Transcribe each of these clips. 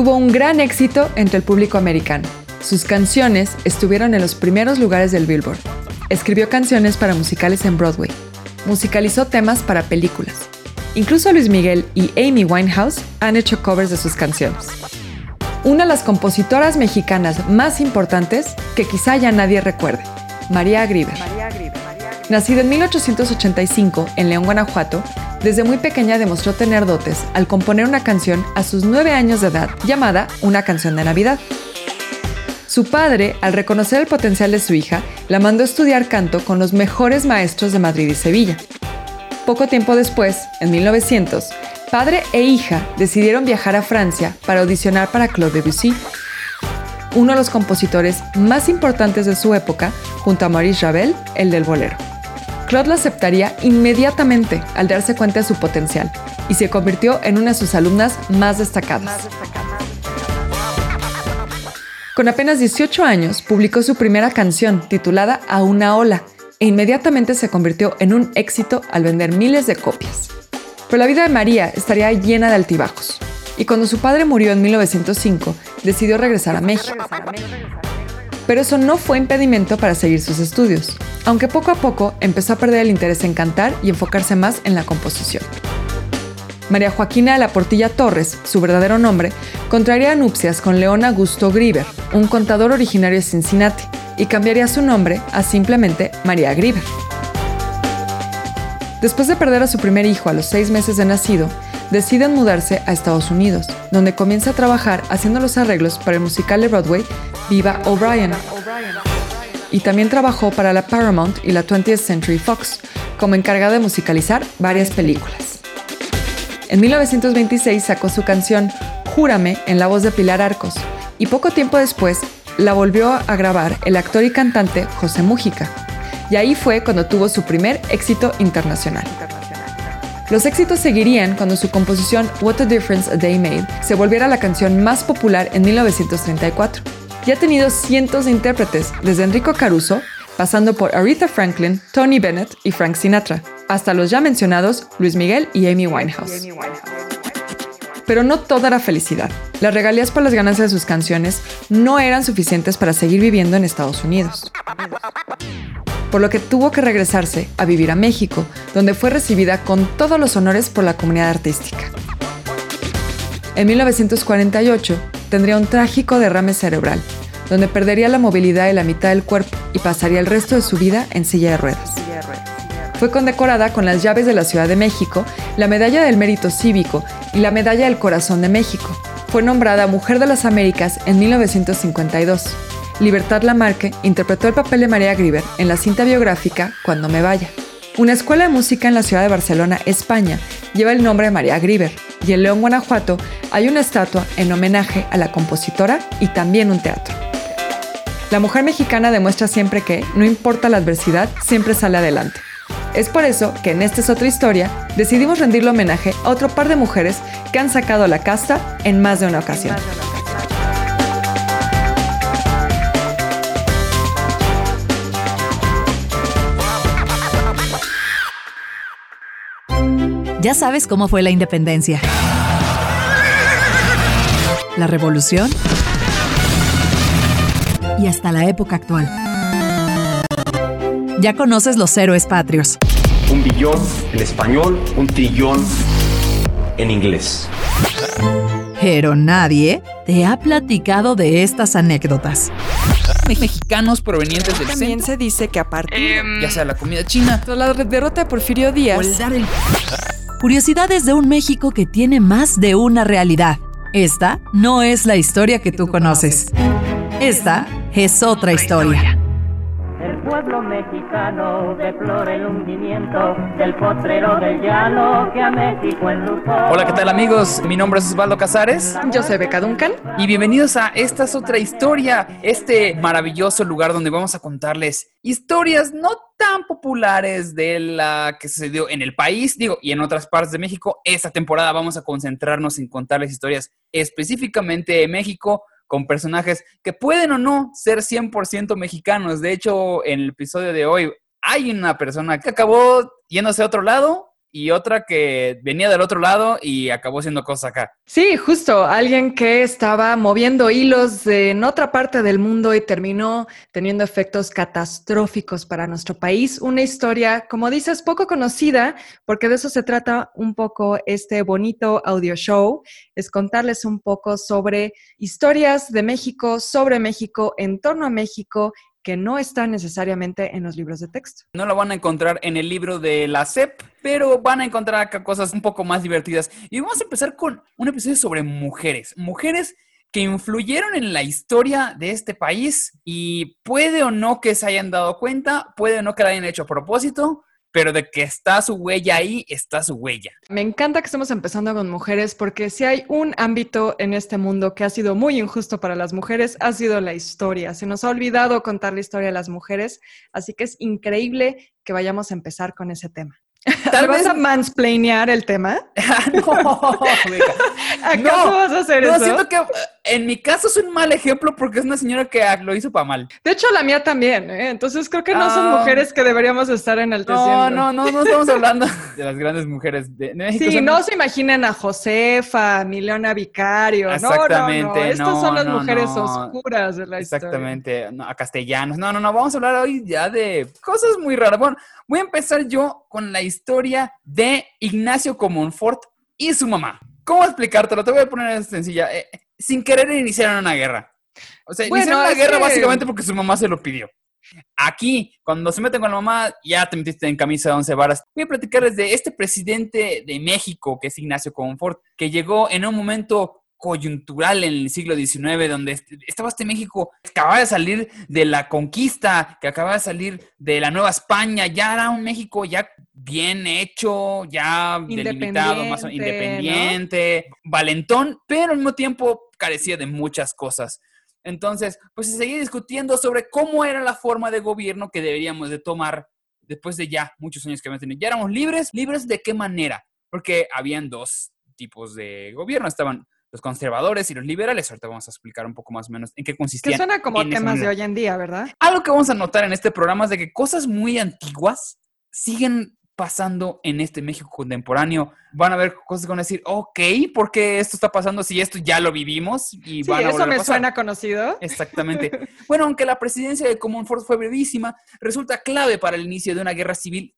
tuvo un gran éxito entre el público americano. Sus canciones estuvieron en los primeros lugares del Billboard. Escribió canciones para musicales en Broadway. Musicalizó temas para películas. Incluso Luis Miguel y Amy Winehouse han hecho covers de sus canciones. Una de las compositoras mexicanas más importantes que quizá ya nadie recuerde, María Grieber. Nacida en 1885 en León, Guanajuato, desde muy pequeña demostró tener dotes al componer una canción a sus nueve años de edad llamada Una canción de Navidad. Su padre, al reconocer el potencial de su hija, la mandó a estudiar canto con los mejores maestros de Madrid y Sevilla. Poco tiempo después, en 1900, padre e hija decidieron viajar a Francia para audicionar para Claude Debussy, uno de los compositores más importantes de su época, junto a Maurice Ravel, el del bolero. Claude la aceptaría inmediatamente al darse cuenta de su potencial y se convirtió en una de sus alumnas más destacadas. Con apenas 18 años, publicó su primera canción titulada A una ola e inmediatamente se convirtió en un éxito al vender miles de copias. Pero la vida de María estaría llena de altibajos y cuando su padre murió en 1905, decidió regresar a México. Pero eso no fue impedimento para seguir sus estudios, aunque poco a poco empezó a perder el interés en cantar y enfocarse más en la composición. María Joaquina de la Portilla Torres, su verdadero nombre, contraería nupcias con León Augusto Grieber, un contador originario de Cincinnati, y cambiaría su nombre a simplemente María Grieber. Después de perder a su primer hijo a los seis meses de nacido, deciden mudarse a Estados Unidos, donde comienza a trabajar haciendo los arreglos para el musical de Broadway Viva O'Brien. Y también trabajó para la Paramount y la 20th Century Fox, como encargada de musicalizar varias películas. En 1926 sacó su canción Júrame en la voz de Pilar Arcos, y poco tiempo después la volvió a grabar el actor y cantante José Mújica. Y ahí fue cuando tuvo su primer éxito internacional. Los éxitos seguirían cuando su composición What a Difference a Day Made se volviera la canción más popular en 1934. Ya ha tenido cientos de intérpretes, desde Enrico Caruso, pasando por Aretha Franklin, Tony Bennett y Frank Sinatra, hasta los ya mencionados Luis Miguel y Amy Winehouse. Pero no toda era felicidad. Las regalías por las ganancias de sus canciones no eran suficientes para seguir viviendo en Estados Unidos por lo que tuvo que regresarse a vivir a México, donde fue recibida con todos los honores por la comunidad artística. En 1948 tendría un trágico derrame cerebral, donde perdería la movilidad de la mitad del cuerpo y pasaría el resto de su vida en silla de ruedas. Fue condecorada con las llaves de la Ciudad de México, la Medalla del Mérito Cívico y la Medalla del Corazón de México. Fue nombrada Mujer de las Américas en 1952 Libertad Lamarque interpretó el papel de María Grieber en la cinta biográfica Cuando me vaya. Una escuela de música en la ciudad de Barcelona, España, lleva el nombre de María Grieber y en León, Guanajuato, hay una estatua en homenaje a la compositora y también un teatro. La mujer mexicana demuestra siempre que, no importa la adversidad, siempre sale adelante. Es por eso que en Esta es otra historia decidimos rendirle homenaje a otro par de mujeres que han sacado la casta en más de una ocasión. Ya sabes cómo fue la independencia. La revolución. Y hasta la época actual. Ya conoces los héroes patrios. Un billón en español, un trillón en inglés. Pero nadie te ha platicado de estas anécdotas. Mexicanos provenientes del También se dice que a partir ya sea la comida china, la derrota de Porfirio Díaz, Curiosidades de un México que tiene más de una realidad. Esta no es la historia que tú conoces. Esta es otra historia pueblo mexicano deplora el hundimiento del potrero del llano que a México Hola, ¿qué tal amigos? Mi nombre es Osvaldo Casares. Yo soy Beca Duncan. Y bienvenidos a Esta es otra historia, este maravilloso lugar donde vamos a contarles historias no tan populares de la que sucedió en el país, digo, y en otras partes de México. Esta temporada vamos a concentrarnos en contarles historias específicamente de México, con personajes que pueden o no ser 100% mexicanos. De hecho, en el episodio de hoy hay una persona que acabó yéndose a otro lado y otra que venía del otro lado y acabó haciendo cosas acá. Sí, justo, alguien que estaba moviendo hilos en otra parte del mundo y terminó teniendo efectos catastróficos para nuestro país. Una historia, como dices, poco conocida, porque de eso se trata un poco este bonito audio show, es contarles un poco sobre historias de México, sobre México, en torno a México que no está necesariamente en los libros de texto. No lo van a encontrar en el libro de la SEP, pero van a encontrar acá cosas un poco más divertidas. Y vamos a empezar con un episodio sobre mujeres. Mujeres que influyeron en la historia de este país y puede o no que se hayan dado cuenta, puede o no que la hayan hecho a propósito, pero de que está su huella ahí, está su huella. Me encanta que estemos empezando con mujeres porque si hay un ámbito en este mundo que ha sido muy injusto para las mujeres, ha sido la historia. Se nos ha olvidado contar la historia de las mujeres, así que es increíble que vayamos a empezar con ese tema. ¿Tal vas a mansplainear el tema? no, ¿Acaso vas a hacer no, eso? siento que en mi caso es un mal ejemplo porque es una señora que lo hizo para mal. De hecho, la mía también, ¿eh? Entonces creo que no son Ah. mujeres que deberíamos estar enalteciendo. No, no, no, no estamos hablando de las grandes mujeres de, México. Sí, son- no se imaginen a Josefa, Milena Vicario. No, no, no. Exactamente, Estas son las mujeres oscuras de la historia. Exactamente, a castellanos. No, no, no, vamos a hablar hoy ya de cosas muy raras. Bueno, voy a empezar yo con la historia de Ignacio Comonfort y su mamá. ¿Cómo explicártelo? Te voy a poner sencilla. Sin querer iniciaron una guerra. O sea, Bueno, iniciaron una guerra que- básicamente porque su mamá se lo pidió. Aquí, cuando se meten con la mamá, ya te metiste en camisa de once varas. Voy a platicarles de este presidente de México, que es Ignacio Comonfort, que llegó en un momento coyuntural en el siglo XIX, donde est- estaba este México acababa de salir de la conquista, que acababa de salir de la Nueva España, ya era un México ya bien hecho, ya delimitado, más independiente, valentón, pero al mismo tiempo carecía de muchas cosas. Entonces, pues se seguía discutiendo sobre cómo era la forma de gobierno que deberíamos de tomar después de ya muchos años que habíamos tenido. Ya éramos libres, libres de qué manera, porque habían dos tipos de gobierno, estaban los conservadores y los liberales. Ahorita vamos a explicar un poco más o menos en qué Que consistían. suena como temas de hoy en día, ¿verdad? Algo que vamos a notar en este programa es de que cosas muy antiguas siguen pasando en este México contemporáneo. Van a ver cosas que van a decir, ok, ¿por qué esto está pasando si esto ya lo vivimos? Y Sí, van a eso a me pasar? suena conocido. Exactamente. Bueno, aunque la presidencia de Comonfort fue brevísima, resulta clave para el inicio de una guerra civil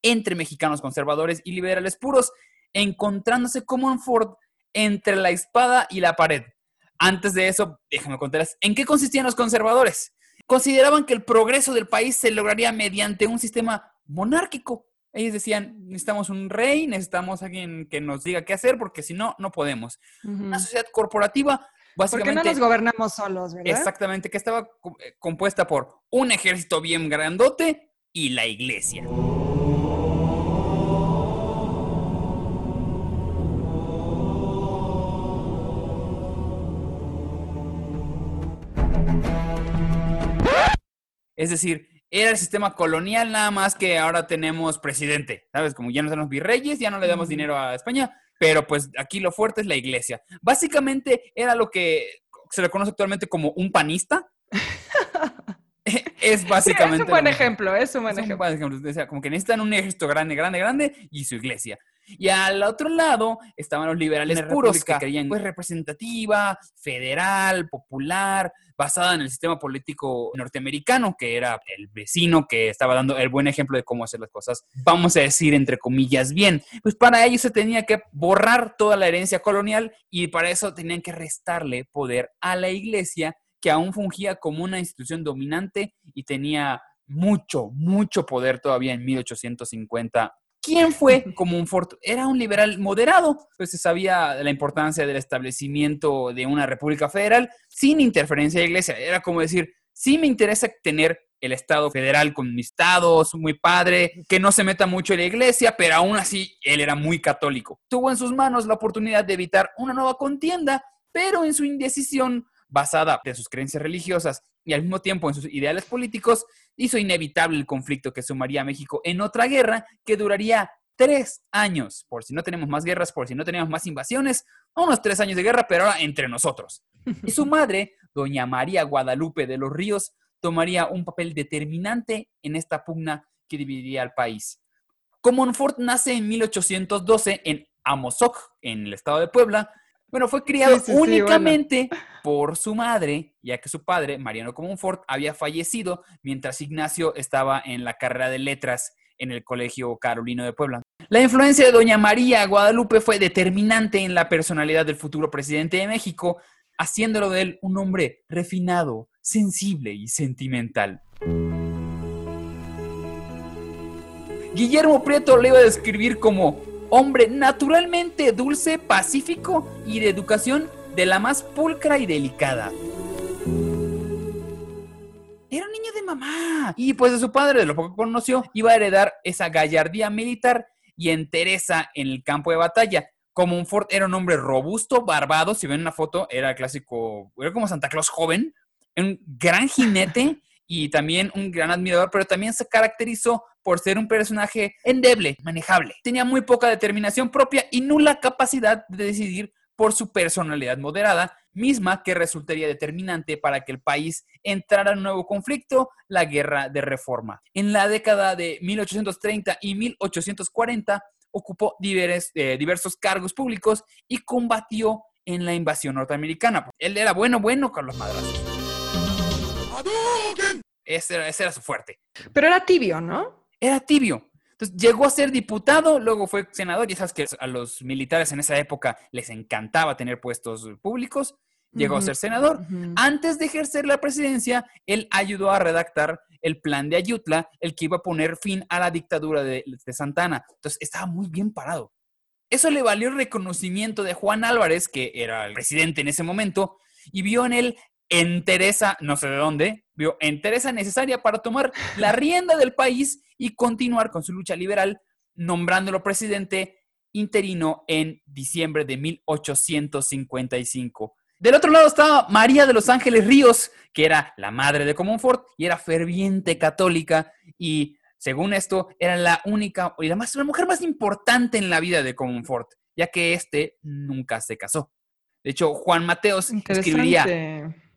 entre mexicanos conservadores y liberales puros, encontrándose Comonfort entre la espada y la pared. Antes de eso, déjame contarles en qué consistían los conservadores. Consideraban que el progreso del país se lograría mediante un sistema monárquico. Ellos decían, necesitamos un rey, necesitamos alguien que nos diga qué hacer, porque si no, no podemos. Una sociedad corporativa, Porque básicamente... no nos gobernamos solos, ¿verdad? Exactamente, que estaba eh, compuesta por un ejército bien grandote y la iglesia. Es decir, era el sistema colonial nada más que ahora tenemos presidente, ¿sabes? Como ya no tenemos virreyes, ya no le damos dinero a España, pero pues aquí lo fuerte es la iglesia. Básicamente era lo que se le conoce actualmente como un panista. es Sí, básicamente. es un buen ejemplo, es un buen Es un ejemplo. buen ejemplo. O sea, como que necesitan un ejército grande, grande, grande y su iglesia. Y al otro lado estaban los liberales puros que creían pues representativa, federal, popular, basada en el sistema político norteamericano, que era el vecino que estaba dando el buen ejemplo de cómo hacer las cosas, vamos a decir entre comillas bien. Pues para ello se tenía que borrar toda la herencia colonial y para eso tenían que restarle poder a la iglesia que aún fungía como una institución dominante y tenía mucho, mucho poder todavía en 1850. ¿Quién fue como un Fort? Era un liberal moderado, pues se sabía la importancia del establecimiento de una república federal sin interferencia de la iglesia. Era como decir, sí me interesa tener el Estado federal con mis estados, muy padre, que no se meta mucho en la iglesia, pero aún así él era muy católico. Tuvo en sus manos la oportunidad de evitar una nueva contienda, pero en su indecisión basada en sus creencias religiosas y al mismo tiempo en sus ideales políticos, hizo inevitable el conflicto que sumaría a México en otra guerra que duraría tres años, por si no tenemos más guerras, por si no tenemos más invasiones, unos tres años de guerra, pero ahora entre nosotros. Y su madre, doña María Guadalupe de los Ríos, tomaría un papel determinante en esta pugna que dividiría al país. Comonfort nace en 1812 en Amozoc, en el estado de Puebla. Bueno, fue criado Sí, sí, sí, únicamente por su madre, ya que su padre, Mariano Comonfort, había fallecido mientras Ignacio estaba en la carrera de letras en el Colegio Carolino de Puebla. La influencia de doña María Guadalupe fue determinante en la personalidad del futuro presidente de México, haciéndolo de él un hombre refinado, sensible y sentimental. Guillermo Prieto le iba a describir como hombre naturalmente dulce, pacífico y de educación de la más pulcra y delicada. Era un niño de mamá. Y pues de su padre, de lo poco que conoció, iba a heredar esa gallardía militar y entereza en el campo de batalla. Como un Ford era un hombre robusto, barbado, si ven una foto, era clásico, era como Santa Claus joven, un gran jinete y también un gran admirador, pero también se caracterizó por ser un personaje endeble, manejable. Tenía muy poca determinación propia y nula capacidad de decidir por su personalidad moderada, misma que resultaría determinante para que el país entrara en un nuevo conflicto, la guerra de reforma. En la década de 1830 y 1840 ocupó diveres- eh, diversos cargos públicos y combatió en la invasión norteamericana. Él era bueno, bueno con los Ese era, ese era su fuerte. Pero era tibio, ¿no? Era tibio. Entonces llegó a ser diputado, luego fue senador. Ya sabes que a los militares en esa época les encantaba tener puestos públicos. Llegó a ser senador. Antes de ejercer la presidencia, él ayudó a redactar el plan de Ayutla, el que iba a poner fin a la dictadura de, de Santana. Entonces estaba muy bien parado. Eso le valió el reconocimiento de Juan Álvarez, que era el presidente en ese momento, y vio en él entereza, no sé de dónde, vio entereza necesaria para tomar la rienda del país y continuar con su lucha liberal, nombrándolo presidente interino en diciembre de 1855. Del otro lado estaba María de los Ángeles Ríos, que era la madre de Comonfort y era ferviente católica y según esto era la única y la, más, la mujer más importante en la vida de Comonfort, ya que este nunca se casó. De hecho, Juan Mateos escribiría.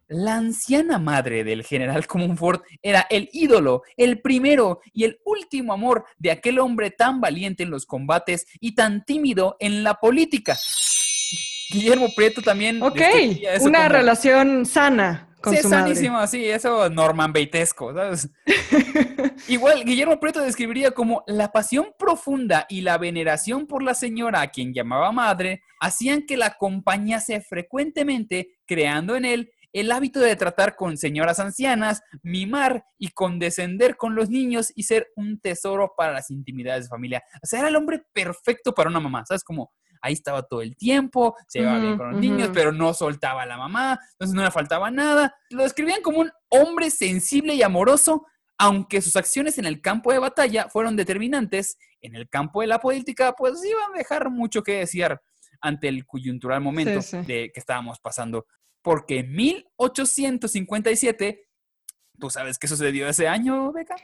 La anciana madre del general Comonfort era el ídolo, el primero y el último amor de aquel hombre tan valiente en los combates y tan tímido en la política. Guillermo Prieto también. Ok, una como- relación sana con sí, su es madre. sanísimo, sí, eso Norman Beitesco, ¿sabes? Igual, Guillermo Prieto describiría como la pasión profunda y la veneración por la señora a quien llamaba madre hacían que la acompañase frecuentemente, creando en él el hábito de tratar con señoras ancianas, mimar y condescender con los niños y ser un tesoro para las intimidades de familia. O sea, era el hombre perfecto para una mamá, ¿sabes? Como ahí estaba todo el tiempo, se llevaba bien con los niños, pero no soltaba a la mamá, entonces no le faltaba nada. Lo describían como un hombre sensible y amoroso, aunque sus acciones en el campo de batalla fueron determinantes, en el campo de la política, pues iban a dejar mucho que desear ante el coyuntural momento Sí, sí. de que estábamos pasando. Porque en 1857, ¿tú sabes qué sucedió ese año, Beca?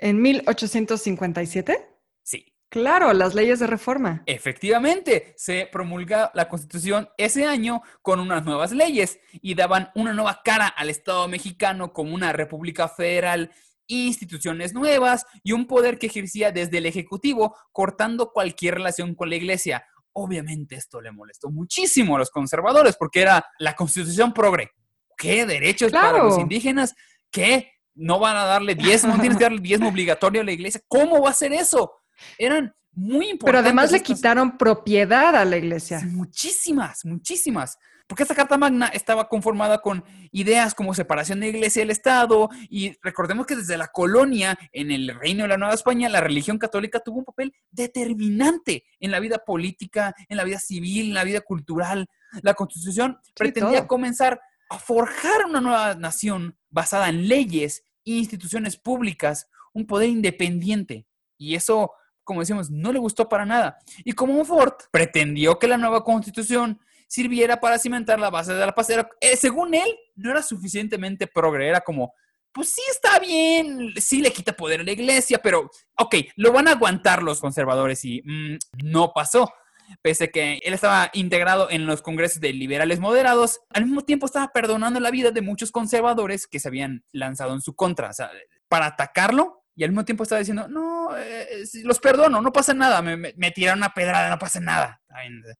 ¿En 1857? Sí, Claro, las leyes de reforma. Efectivamente, se promulga la Constitución ese año con unas nuevas leyes y daban una nueva cara al Estado mexicano como una república federal, instituciones nuevas y un poder que ejercía desde el Ejecutivo, cortando cualquier relación con la Iglesia. Obviamente esto le molestó muchísimo a los conservadores porque era la Constitución progre. ¿Qué derechos para los indígenas? ¿Qué? ¿No van a darle diezmo? ¿No tienes que darle diezmo obligatorio a la iglesia? ¿Cómo va a ser eso? Eran muy importantes. Pero además le estas- quitaron propiedad a la iglesia. Muchísimas, muchísimas. Porque esta Carta Magna estaba conformada con ideas como separación de iglesia y del Estado. Y recordemos que desde la colonia, en el reino de la Nueva España, la religión católica tuvo un papel determinante en la vida política, en la vida civil, en la vida cultural. La Constitución pretendía todo. comenzar a forjar una nueva nación basada en leyes, instituciones públicas, un poder independiente. Y eso, como decimos, no le gustó para nada. Y como Ford pretendió que la nueva constitución sirviera para cimentar la base de la paz, era- eh, según él, no era suficientemente progre, era como, pues sí está bien, sí le quita poder a la iglesia, pero, ok, lo van a aguantar los conservadores y mm, no pasó. Pese a que él estaba integrado en los congresos de liberales moderados, al mismo tiempo estaba perdonando la vida de muchos conservadores que se habían lanzado en su contra. O sea, para atacarlo, y al mismo tiempo estaba diciendo, no, eh, sí, los perdono, no pasa nada, me, me, me tiraron una pedrada, no pasa nada.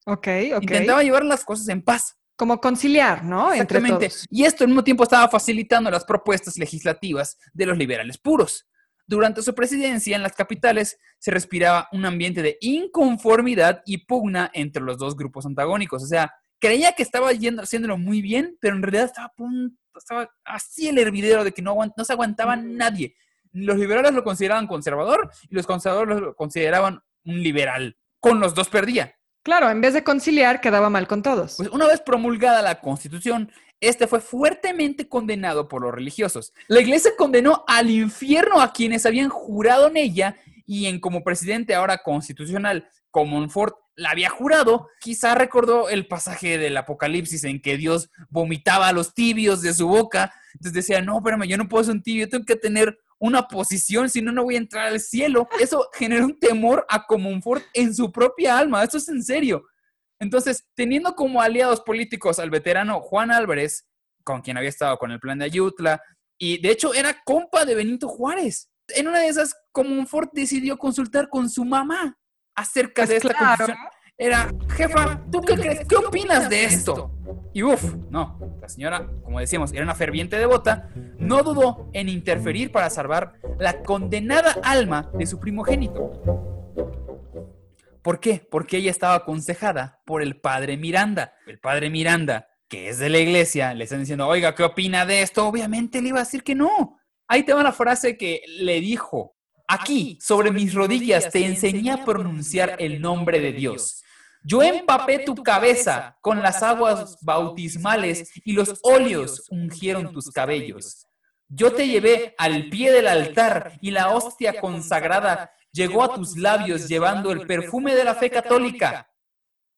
Ok, ok. Intentaba llevar las cosas en paz. Como conciliar, ¿no? Entre Exactamente. todos. Y esto al mismo tiempo estaba facilitando las propuestas legislativas de los liberales puros. Durante su presidencia en las capitales se respiraba un ambiente de inconformidad y pugna entre los dos grupos antagónicos. O sea, creía que estaba yendo, haciéndolo muy bien, pero en realidad estaba, punto- estaba así el hervidero de que no, aguant- no se aguantaba nadie. Los liberales lo consideraban conservador y los conservadores lo consideraban un liberal. Con los dos perdía. Claro, en vez de conciliar, quedaba mal con todos. Pues una vez promulgada la Constitución, este fue fuertemente condenado por los religiosos. La iglesia condenó al infierno a quienes habían jurado en ella y en como presidente ahora constitucional, como Monfort la había jurado, quizá recordó el pasaje del Apocalipsis en que Dios vomitaba a los tibios de su boca. Entonces decía, no, espérame, yo no puedo ser un tibio, tengo que tener una posición, si no, no voy a entrar al cielo. Eso generó un temor a Comonfort en su propia alma. Esto es en serio. Entonces, teniendo como aliados políticos al veterano Juan Álvarez, con quien había estado con el plan de Ayutla, y de hecho era compa de Benito Juárez. En una de esas, Comonfort decidió consultar con su mamá acerca Pues de esta claro. constitución. Era, jefa, ¿tú qué crees? ¿Qué opinas de esto? Y uff, no, la señora, como decíamos, era una ferviente devota, no dudó en interferir para salvar la condenada alma de su primogénito. ¿Por qué? Porque ella estaba aconsejada por el padre Miranda. El padre Miranda, que es de la iglesia, le están diciendo, oiga, ¿qué opina de esto? Obviamente le iba a decir que no. Ahí te va la frase que le dijo. Aquí, sobre mis rodillas, te enseñé a pronunciar el nombre de Dios. Yo empapé tu cabeza con las aguas bautismales y los óleos ungieron tus cabellos. Yo te llevé al pie del altar y la hostia consagrada llegó a tus labios llevando el perfume de la fe católica.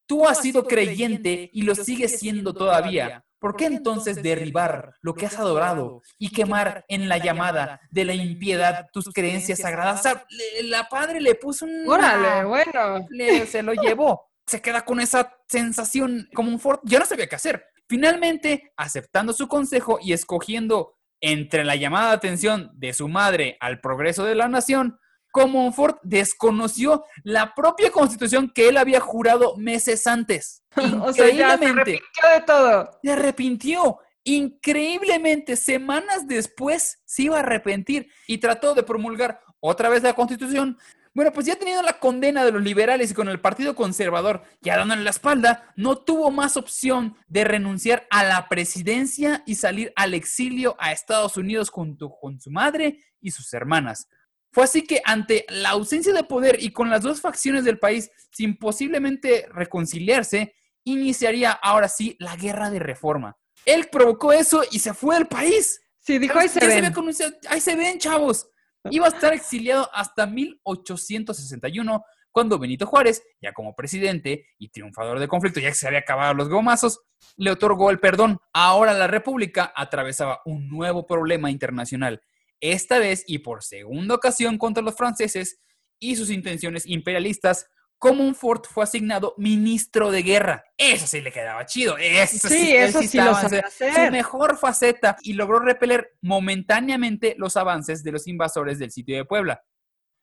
Tú has sido creyente y lo sigues siendo todavía. ¿Por qué entonces derribar lo que has adorado y quemar en la llamada de la impiedad tus creencias sagradas? O sea, le- la padre le puso un... Órale, bueno. le- se lo llevó. Se queda con esa sensación como un Ford. Ya no sabía qué hacer. Finalmente, aceptando su consejo y escogiendo entre la llamada de atención de su madre al progreso de la nación, Comonfort desconoció la propia constitución que él había jurado meses antes. O sea, ya se Increíblemente, arrepintió de todo. se arrepintió. Increíblemente, semanas después se iba a arrepentir y trató de promulgar otra vez la constitución. Bueno, pues ya teniendo la condena de los liberales y con el Partido Conservador ya dándole la espalda, no tuvo más opción de renunciar a la presidencia y salir al exilio a Estados Unidos junto con su madre y sus hermanas. Fue así que ante la ausencia de poder y con las dos facciones del país sin posiblemente reconciliarse, iniciaría ahora sí la guerra de reforma. Él provocó eso y se fue del país. Sí, dijo, ahí se ven. conocido- ahí se ven, chavos. Iba a estar exiliado hasta 1861, cuando Benito Juárez, ya como presidente y triunfador del conflicto, ya que se había acabado los gomazos, le otorgó el perdón. Ahora la República atravesaba un nuevo problema internacional, esta vez y por segunda ocasión contra los franceses y sus intenciones imperialistas. Comonfort fue asignado ministro de guerra. Eso sí le quedaba chido. Eso sí, eso sí lo sabe su- mejor faceta y logró repeler momentáneamente los avances de los invasores del sitio de Puebla.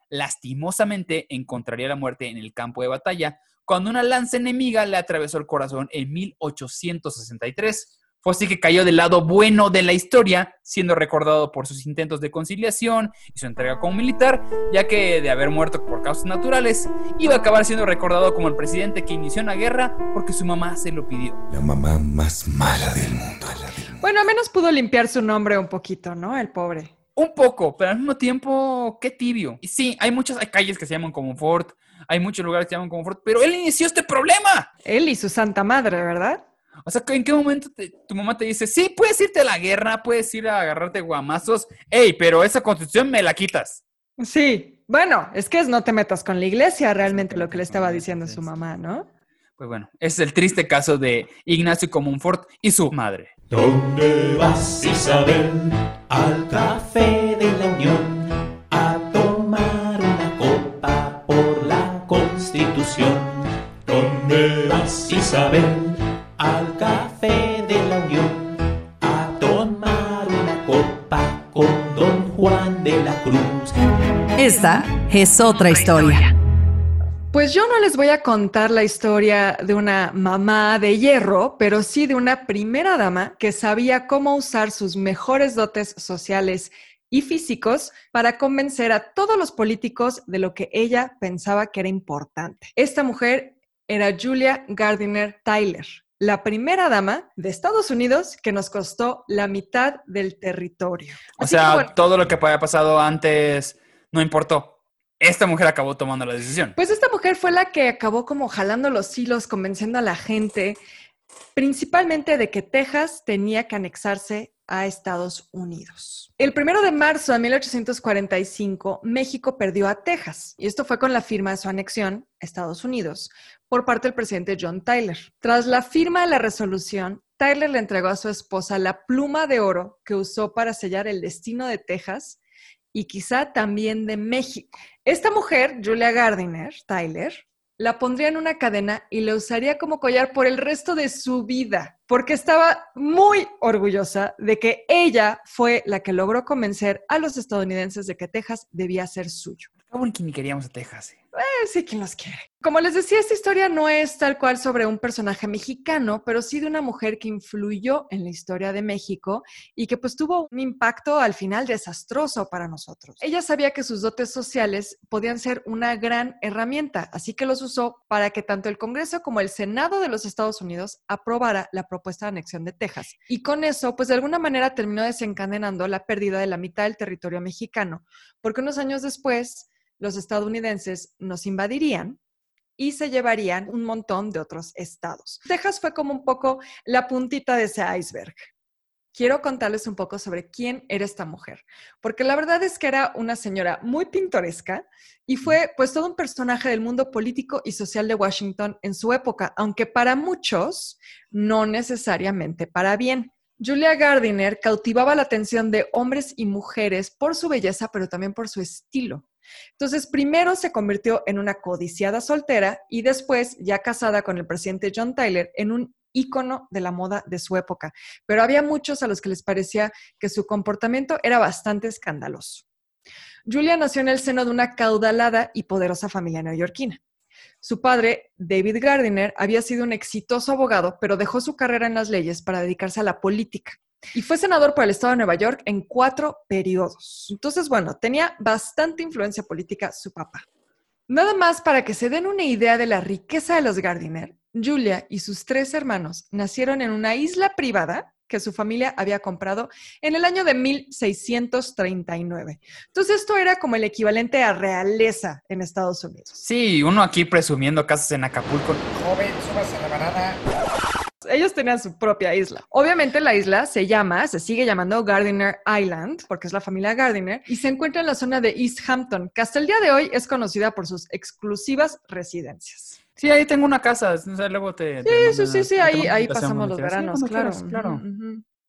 Lastimosamente encontraría la muerte en el campo de batalla cuando una lanza enemiga le atravesó el corazón en 1863. Fue así que cayó del lado bueno de la historia, siendo recordado por sus intentos de conciliación y su entrega como militar, ya que de haber muerto por causas naturales, iba a acabar siendo recordado como el presidente que inició una guerra porque su mamá se lo pidió. La mamá más mala del mundo. Bueno, al menos pudo limpiar su nombre un poquito, ¿no? El pobre. Un poco, pero al mismo tiempo, qué tibio. Y sí, hay muchas hay calles que se llaman como Fort, hay muchos lugares que se llaman como Fort, pero él inició este problema. Él y su santa madre, ¿verdad? O sea, ¿en qué momento te- tu mamá te dice, sí, puedes irte a la guerra, puedes ir a agarrarte guamazos? Ey, pero esa constitución me la quitas. Sí. Bueno, es que es no te metas con la iglesia, realmente lo que le estaba diciendo su mamá, ¿no? Pues bueno, ese es el triste caso de Ignacio Comonfort y su madre. ¿Dónde vas, Isabel? Al café de la Unión a tomar una copa por la Constitución. ¿Dónde vas, Isabel? Al café de la Unión a tomar una copa con Don Juan de la Cruz. Esta es otra historia. Pues yo no les voy a contar la historia de una mamá de hierro, pero sí de una primera dama que sabía cómo usar sus mejores dotes sociales y físicos para convencer a todos los políticos de lo que ella pensaba que era importante. Esta mujer era Julia Gardiner Tyler, la primera dama de Estados Unidos que nos costó la mitad del territorio. O Así que, sea, bueno, todo lo que había pasado antes no importó. Esta mujer acabó tomando la decisión. Pues esta mujer fue la que acabó como jalando los hilos, convenciendo a la gente, principalmente de que Texas tenía que anexarse a Estados Unidos. El primero de marzo de 1845, México perdió a Texas, y esto fue con la firma de su anexión a Estados Unidos por parte del presidente John Tyler. Tras la firma de la resolución, Tyler le entregó a su esposa la pluma de oro que usó para sellar el destino de Texas y quizá también de México. Esta mujer, Julia Gardiner, Tyler, la pondría en una cadena y la usaría como collar por el resto de su vida, porque estaba muy orgullosa de que ella fue la que logró convencer a los estadounidenses de que Texas debía ser suyo. Que ni queríamos a Texas. eh. Eh, sí, quien los quiere. Como les decía, esta historia no es tal cual sobre un personaje mexicano, pero sí de una mujer que influyó en la historia de México y que pues tuvo un impacto al final desastroso para nosotros. Ella sabía que sus dotes sociales podían ser una gran herramienta, así que los usó para que tanto el Congreso como el Senado de los Estados Unidos aprobara la propuesta de anexión de Texas. Y con eso, pues de alguna manera terminó desencadenando la pérdida de la mitad del territorio mexicano, porque unos años después los estadounidenses nos invadirían y se llevarían un montón de otros estados. Texas fue como un poco la puntita de ese iceberg. Quiero contarles un poco sobre quién era esta mujer, porque la verdad es que era una señora muy pintoresca y fue pues todo un personaje del mundo político y social de Washington en su época, aunque para muchos no necesariamente para bien. Julia Gardiner cautivaba la atención de hombres y mujeres por su belleza, pero también por su estilo. Entonces, primero se convirtió en una codiciada soltera y después, ya casada con el presidente John Tyler, en un ícono de la moda de su época. Pero había muchos a los que les parecía que su comportamiento era bastante escandaloso. Julia nació en el seno de una caudalada y poderosa familia neoyorquina. Su padre, David Gardiner, había sido un exitoso abogado, pero dejó su carrera en las leyes para dedicarse a la política. Y fue senador por el estado de Nueva York en cuatro periodos. Entonces, bueno, tenía bastante influencia política su papá. Nada más para que se den una idea de la riqueza de los Gardiner, Julia y sus tres hermanos nacieron en una isla privada que su familia había comprado en el año de 1639. Entonces, esto era como el equivalente a realeza en Estados Unidos. Sí, uno aquí presumiendo casas en Acapulco. Ellos tenían su propia isla. Obviamente la isla se llama, se sigue llamando Gardiner Island, porque es la familia Gardiner, y se encuentra en la zona de East Hampton, que hasta el día de hoy es conocida por sus exclusivas residencias. Sí, ahí tengo una casa. O sea, luego te. te Sí, sí, sí, sí, ahí, pasamos los. Sí, veranos, claro. quieras, claro.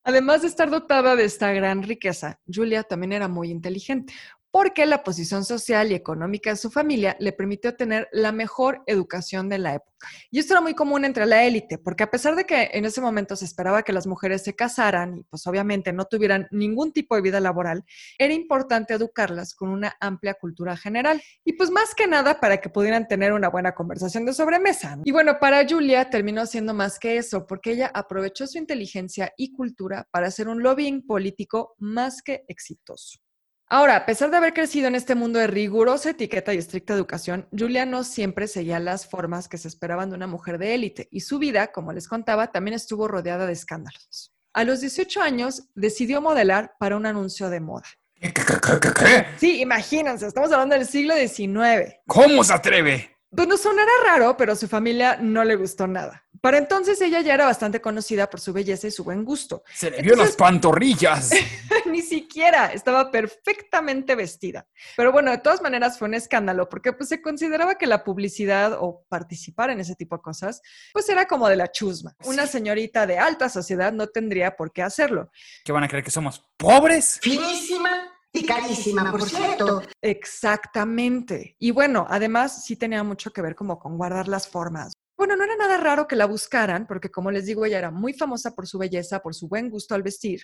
Además de estar dotada de esta gran riqueza, Julia también era muy inteligente, porque la posición social y económica de su familia le permitió tener la mejor educación de la época. Y esto era muy común entre la élite, porque a pesar de que en ese momento se esperaba que las mujeres se casaran y pues obviamente no tuvieran ningún tipo de vida laboral, era importante educarlas con una amplia cultura general. Y pues más que nada para que pudieran tener una buena conversación de sobremesa. Y bueno, para Julia terminó siendo más que eso, porque ella aprovechó su inteligencia y cultura para hacer un lobbying político más que exitoso. Ahora, a pesar de haber crecido en este mundo de rigurosa etiqueta y estricta educación, Julia no siempre seguía las formas que se esperaban de una mujer de élite y su vida, como les contaba, también estuvo rodeada de escándalos. A los 18 años decidió modelar para un anuncio de moda. ¿Qué, qué, qué, qué, qué? Sí, imagínense, estamos hablando del siglo XIX. ¿Cómo se atreve? Pues no sonará raro, pero a su familia no le gustó nada. Para entonces ella ya era bastante conocida por su belleza y su buen gusto. Se le vio las pantorrillas. Ni siquiera estaba perfectamente vestida. Pero bueno, de todas maneras fue un escándalo porque pues se consideraba que la publicidad o participar en ese tipo de cosas pues era como de la chusma. Una señorita de alta sociedad no tendría por qué hacerlo. ¿Qué van a creer que somos pobres? Finísima y carísima, por cierto. Exactamente. Y bueno, además sí tenía mucho que ver como con guardar las formas. Bueno, no era nada raro que la buscaran, porque como les digo, ella era muy famosa por su belleza, por su buen gusto al vestir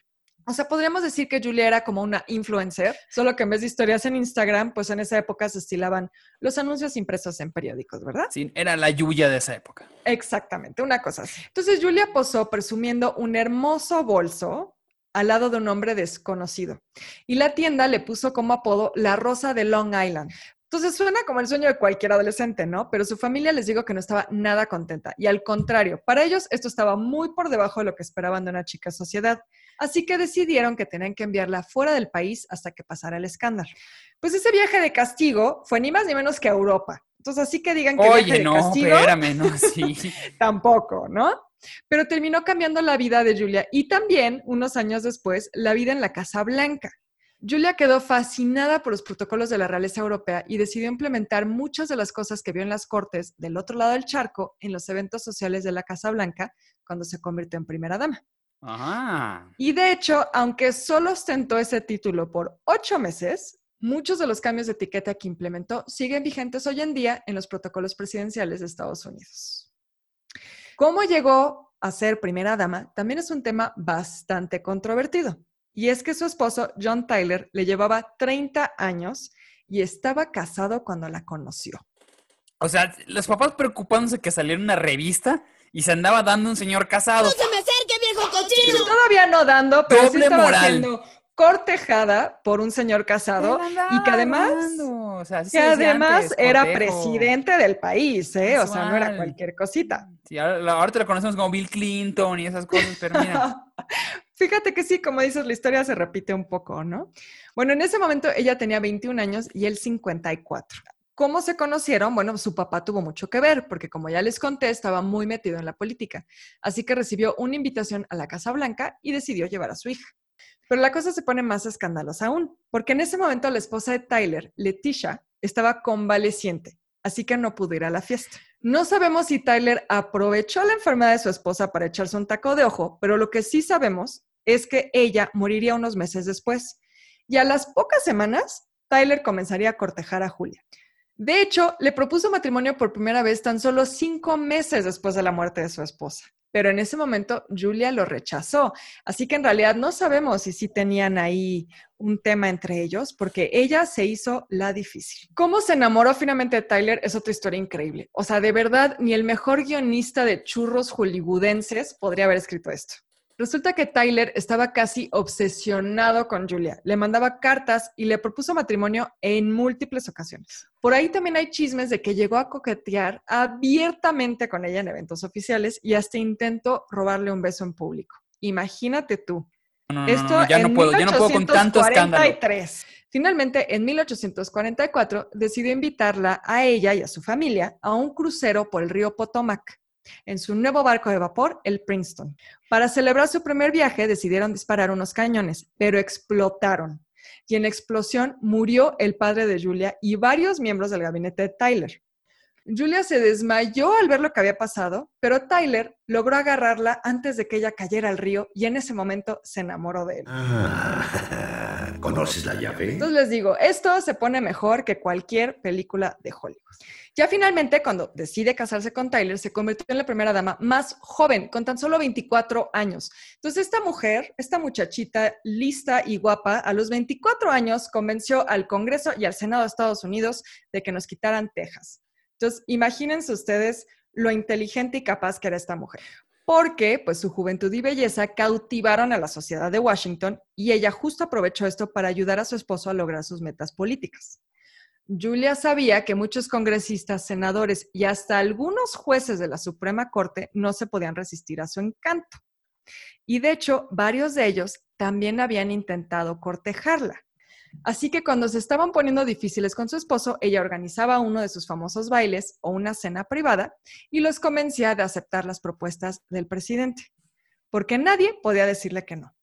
O sea, podríamos decir que Julia era como una influencer, solo que en vez de historias en Instagram, pues en esa época se estilaban los anuncios impresos en periódicos, ¿verdad? Sí, era la Yuya de esa época. Exactamente, una cosa así. Entonces Julia posó presumiendo un hermoso bolso al lado de un hombre desconocido. Y la tienda le puso como apodo la Rosa de Long Island. Entonces suena como el sueño de cualquier adolescente, ¿no? Pero su familia les digo que no estaba nada contenta. Y al contrario, para ellos esto estaba muy por debajo de lo que esperaban de una chica sociedad. Así que decidieron que tenían que enviarla fuera del país hasta que pasara el escándalo. Pues ese viaje de castigo fue ni más ni menos que a Europa. Entonces, así que digan que viaje Oye, de no, castigo, espérame, no, sí. tampoco, ¿no? Pero terminó cambiando la vida de Julia y también, unos años después, la vida en la Casa Blanca. Julia quedó fascinada por los protocolos de la realeza europea y decidió implementar muchas de las cosas que vio en las cortes del otro lado del charco en los eventos sociales de la Casa Blanca cuando se convirtió en primera dama. Ajá. Y de hecho, aunque solo ostentó ese título por ocho meses, muchos de los cambios de etiqueta que implementó siguen vigentes hoy en día en los protocolos presidenciales de Estados Unidos. ¿Cómo llegó a ser primera dama? También es un tema bastante controvertido. Y es que su esposo, John Tyler, le llevaba 30 años y estaba casado cuando la conoció. O sea, los papás preocupándose que saliera una revista y se andaba dando un señor casado. me acerque, viejo Y todavía no dando, pero sí Doble estaba moral. Cortejada por un señor casado y que además, O sea, así que además antes, era presidente del país, ¿eh? O sea, no era cualquier cosita. Sí, ahora, ahora te lo conocemos como Bill Clinton y esas cosas, pero mira. Fíjate que sí, como dices, la historia se repite un poco, ¿no? Bueno, en ese momento ella tenía 21 años y él 54. ¿Cómo se conocieron? Bueno, su papá tuvo mucho que ver, porque como ya les conté, estaba muy metido en la política. Así que recibió una invitación a la Casa Blanca y decidió llevar a su hija. Pero la cosa se pone más escandalosa aún, porque en ese momento la esposa de Tyler, Leticia, estaba convaleciente, así que no pudo ir a la fiesta. No sabemos si Tyler aprovechó la enfermedad de su esposa para echarse un taco de ojo, pero lo que sí sabemos es que ella moriría unos meses después. Y a las pocas semanas, Tyler comenzaría a cortejar a Julia. De hecho, le propuso matrimonio por primera vez tan solo cinco meses después de la muerte de su esposa. Pero en ese momento Julia lo rechazó. Así que en realidad no sabemos si sí tenían ahí un tema entre ellos, porque ella se hizo la difícil. ¿Cómo se enamoró finalmente de Tyler? Es otra historia increíble. O sea, de verdad, ni el mejor guionista de churros hollywoodenses podría haber escrito esto. Resulta que Tyler estaba casi obsesionado con Julia. Le mandaba cartas y le propuso matrimonio en múltiples ocasiones. Por ahí también hay chismes de que llegó a coquetear abiertamente con ella en eventos oficiales y hasta intentó robarle un beso en público. Imagínate tú. No, no, no, Esto no, ya no en puedo, ya no puedo con tanto escándalo. 1843. Finalmente, en 1844, decidió invitarla a ella y a su familia a un crucero por el río Potomac en su nuevo barco de vapor, el Princeton. Para celebrar su primer viaje, decidieron disparar unos cañones, pero explotaron. Y en la explosión murió el padre de Julia y varios miembros del gabinete de Tyler. Julia se desmayó al ver lo que había pasado, pero Tyler logró agarrarla antes de que ella cayera al río y en ese momento se enamoró de él. Ah, ¿Conoces la llave? Entonces les digo, esto se pone mejor que cualquier película de Hollywood. Ya finalmente, cuando decide casarse con Tyler, se convirtió en la primera dama más joven, con tan solo 24 años. Entonces esta mujer, esta muchachita lista y guapa, a los 24 años convenció al Congreso y al Senado de Estados Unidos de que nos quitaran Texas. Entonces, imagínense ustedes lo inteligente y capaz que era esta mujer. Porque, pues, su juventud y belleza cautivaron a la sociedad de Washington y ella justo aprovechó esto para ayudar a su esposo a lograr sus metas políticas. Julia sabía que muchos congresistas, senadores y hasta algunos jueces de la Suprema Corte no se podían resistir a su encanto. Y de hecho, varios de ellos también habían intentado cortejarla. Así que cuando se estaban poniendo difíciles con su esposo, ella organizaba uno de sus famosos bailes o una cena privada y los convencía de aceptar las propuestas del presidente, porque nadie podía decirle que no.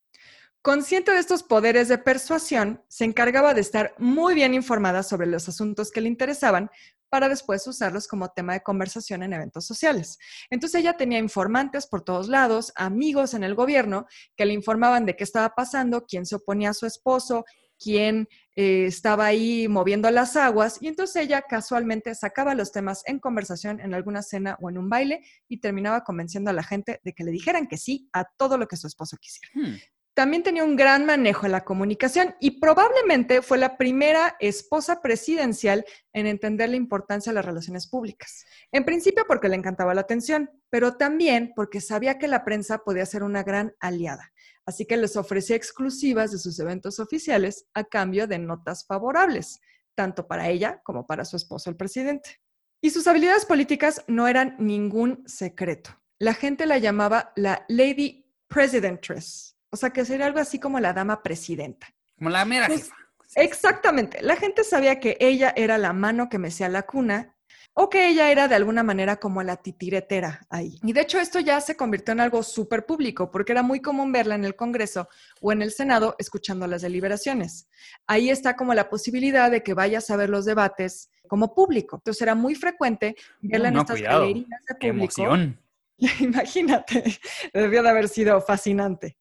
Consciente de estos poderes de persuasión, se encargaba de estar muy bien informada sobre los asuntos que le interesaban para después usarlos como tema de conversación en eventos sociales. Entonces ella tenía informantes por todos lados, amigos en el gobierno que le informaban de qué estaba pasando, quién se oponía a su esposo, quién eh, estaba ahí moviendo las aguas y entonces ella casualmente sacaba los temas en conversación en alguna cena o en un baile y terminaba convenciendo a la gente de que le dijeran que sí a todo lo que su esposo quisiera. Hmm. También tenía un gran manejo en la comunicación y probablemente fue la primera esposa presidencial en entender la importancia de las relaciones públicas. En principio porque le encantaba la atención, pero también porque sabía que la prensa podía ser una gran aliada. Así que les ofrecía exclusivas de sus eventos oficiales a cambio de notas favorables, tanto para ella como para su esposo el presidente. Y sus habilidades políticas no eran ningún secreto. La gente la llamaba la Lady Presidentress o sea, que sería algo así como la dama presidenta. Como la mera Pues, jefa. Exactamente. La gente sabía que ella era la mano que mecía la cuna o que ella era de alguna manera como la titiretera ahí. Y de hecho esto ya se convirtió en algo súper público porque era muy común verla en el Congreso o en el Senado escuchando las deliberaciones. Ahí está como la posibilidad de que vayas a ver los debates como público. Entonces era muy frecuente verla en No, estas cuidado. galerías de Qué público. emoción. Imagínate, debió de haber sido fascinante.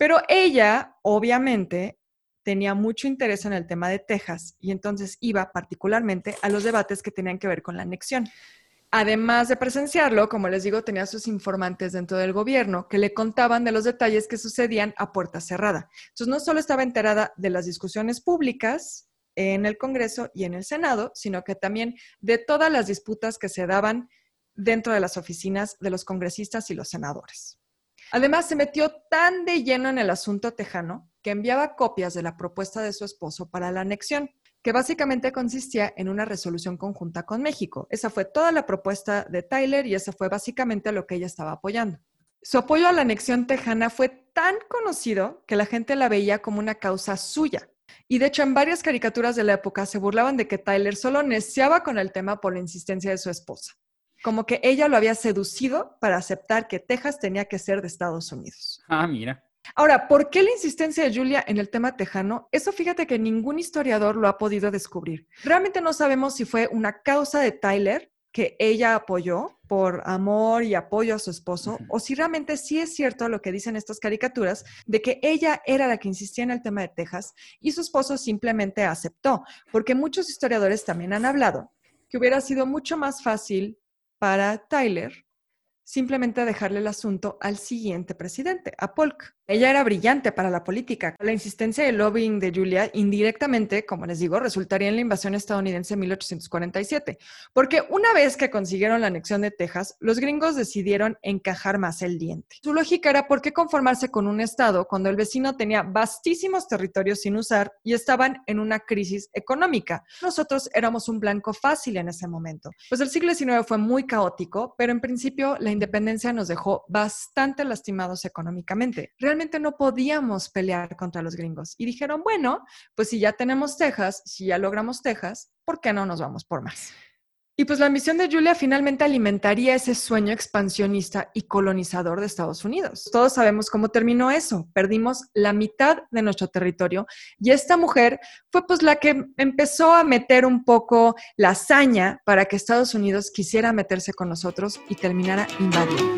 Pero ella, obviamente, tenía mucho interés en el tema de Texas y entonces iba particularmente a los debates que tenían que ver con la anexión. Además de presenciarlo, como les digo, tenía sus informantes dentro del gobierno que le contaban de los detalles que sucedían a puerta cerrada. Entonces, no solo estaba enterada de las discusiones públicas en el Congreso y en el Senado, sino que también de todas las disputas que se daban dentro de las oficinas de los congresistas y los senadores. Además, se metió tan de lleno en el asunto tejano que enviaba copias de la propuesta de su esposo para la anexión, que básicamente consistía en una resolución conjunta con México. Esa fue toda la propuesta de Tyler y esa fue básicamente lo que ella estaba apoyando. Su apoyo a la anexión tejana fue tan conocido que la gente la veía como una causa suya. Y de hecho, en varias caricaturas de la época se burlaban de que Tyler solo neciaba con el tema por la insistencia de su esposa como que ella lo había seducido para aceptar que Texas tenía que ser de Estados Unidos. Ah, mira. Ahora, ¿por qué la insistencia de Julia en el tema tejano? Eso fíjate que ningún historiador lo ha podido descubrir. Realmente no sabemos si fue una causa de Tyler que ella apoyó por amor y apoyo a su esposo, o si realmente sí es cierto lo que dicen estas caricaturas, de que ella era la que insistía en el tema de Texas y su esposo simplemente aceptó, porque muchos historiadores también han hablado que hubiera sido mucho más fácil para Tyler simplemente dejarle el asunto al siguiente presidente, a Polk. Ella era brillante para la política. La insistencia y el lobbying de Julia indirectamente, como les digo, resultaría en la invasión estadounidense en 1847, porque una vez que consiguieron la anexión de Texas, los gringos decidieron encajar más el diente. Su lógica era por qué conformarse con un estado cuando el vecino tenía vastísimos territorios sin usar y estaban en una crisis económica. Nosotros éramos un blanco fácil en ese momento. Pues el siglo XIX fue muy caótico, pero en principio la independencia nos dejó bastante lastimados económicamente. Realmente no podíamos pelear contra los gringos. Y dijeron, bueno, pues si ya tenemos Texas, si ya logramos Texas, ¿por qué no nos vamos por más? Y pues la ambición de Julia finalmente alimentaría ese sueño expansionista y colonizador de Estados Unidos. Todos sabemos cómo terminó eso. Perdimos la mitad de nuestro territorio y esta mujer fue pues la que empezó a meter un poco la hazaña para que Estados Unidos quisiera meterse con nosotros y terminara invadiendo.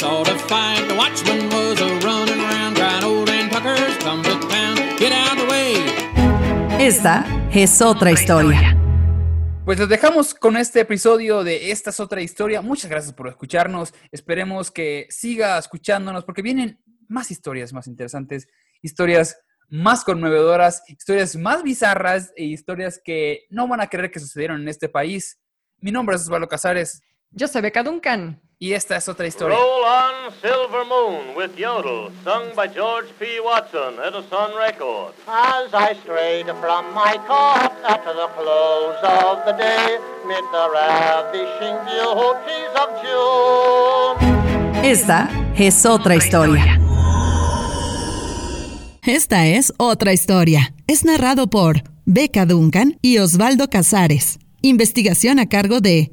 I come to town the other night. I heard the noise and I saw the fight. The watchman was a running around crying, old and Tucker's come to town. Get out of the way. Esta es otra historia. Pues les dejamos con este episodio de Esta es otra historia. Muchas gracias por escucharnos. Esperemos que siga escuchándonos porque vienen más historias más interesantes, historias más conmovedoras, historias más bizarras e historias que no van a creer que sucedieron en este país. Mi nombre es Osvaldo Casares Yo soy Beca Duncan. Y esta es otra historia. Roll on Silver Moon with Yodel, sung by George P. Watson at a Sun record. As I strayed from my cot at the close of the day, mid the ravishing beauties of June. Esta es otra historia. Esta es otra historia. Es narrado por Beca Duncan y Osvaldo Casares. Investigación a cargo de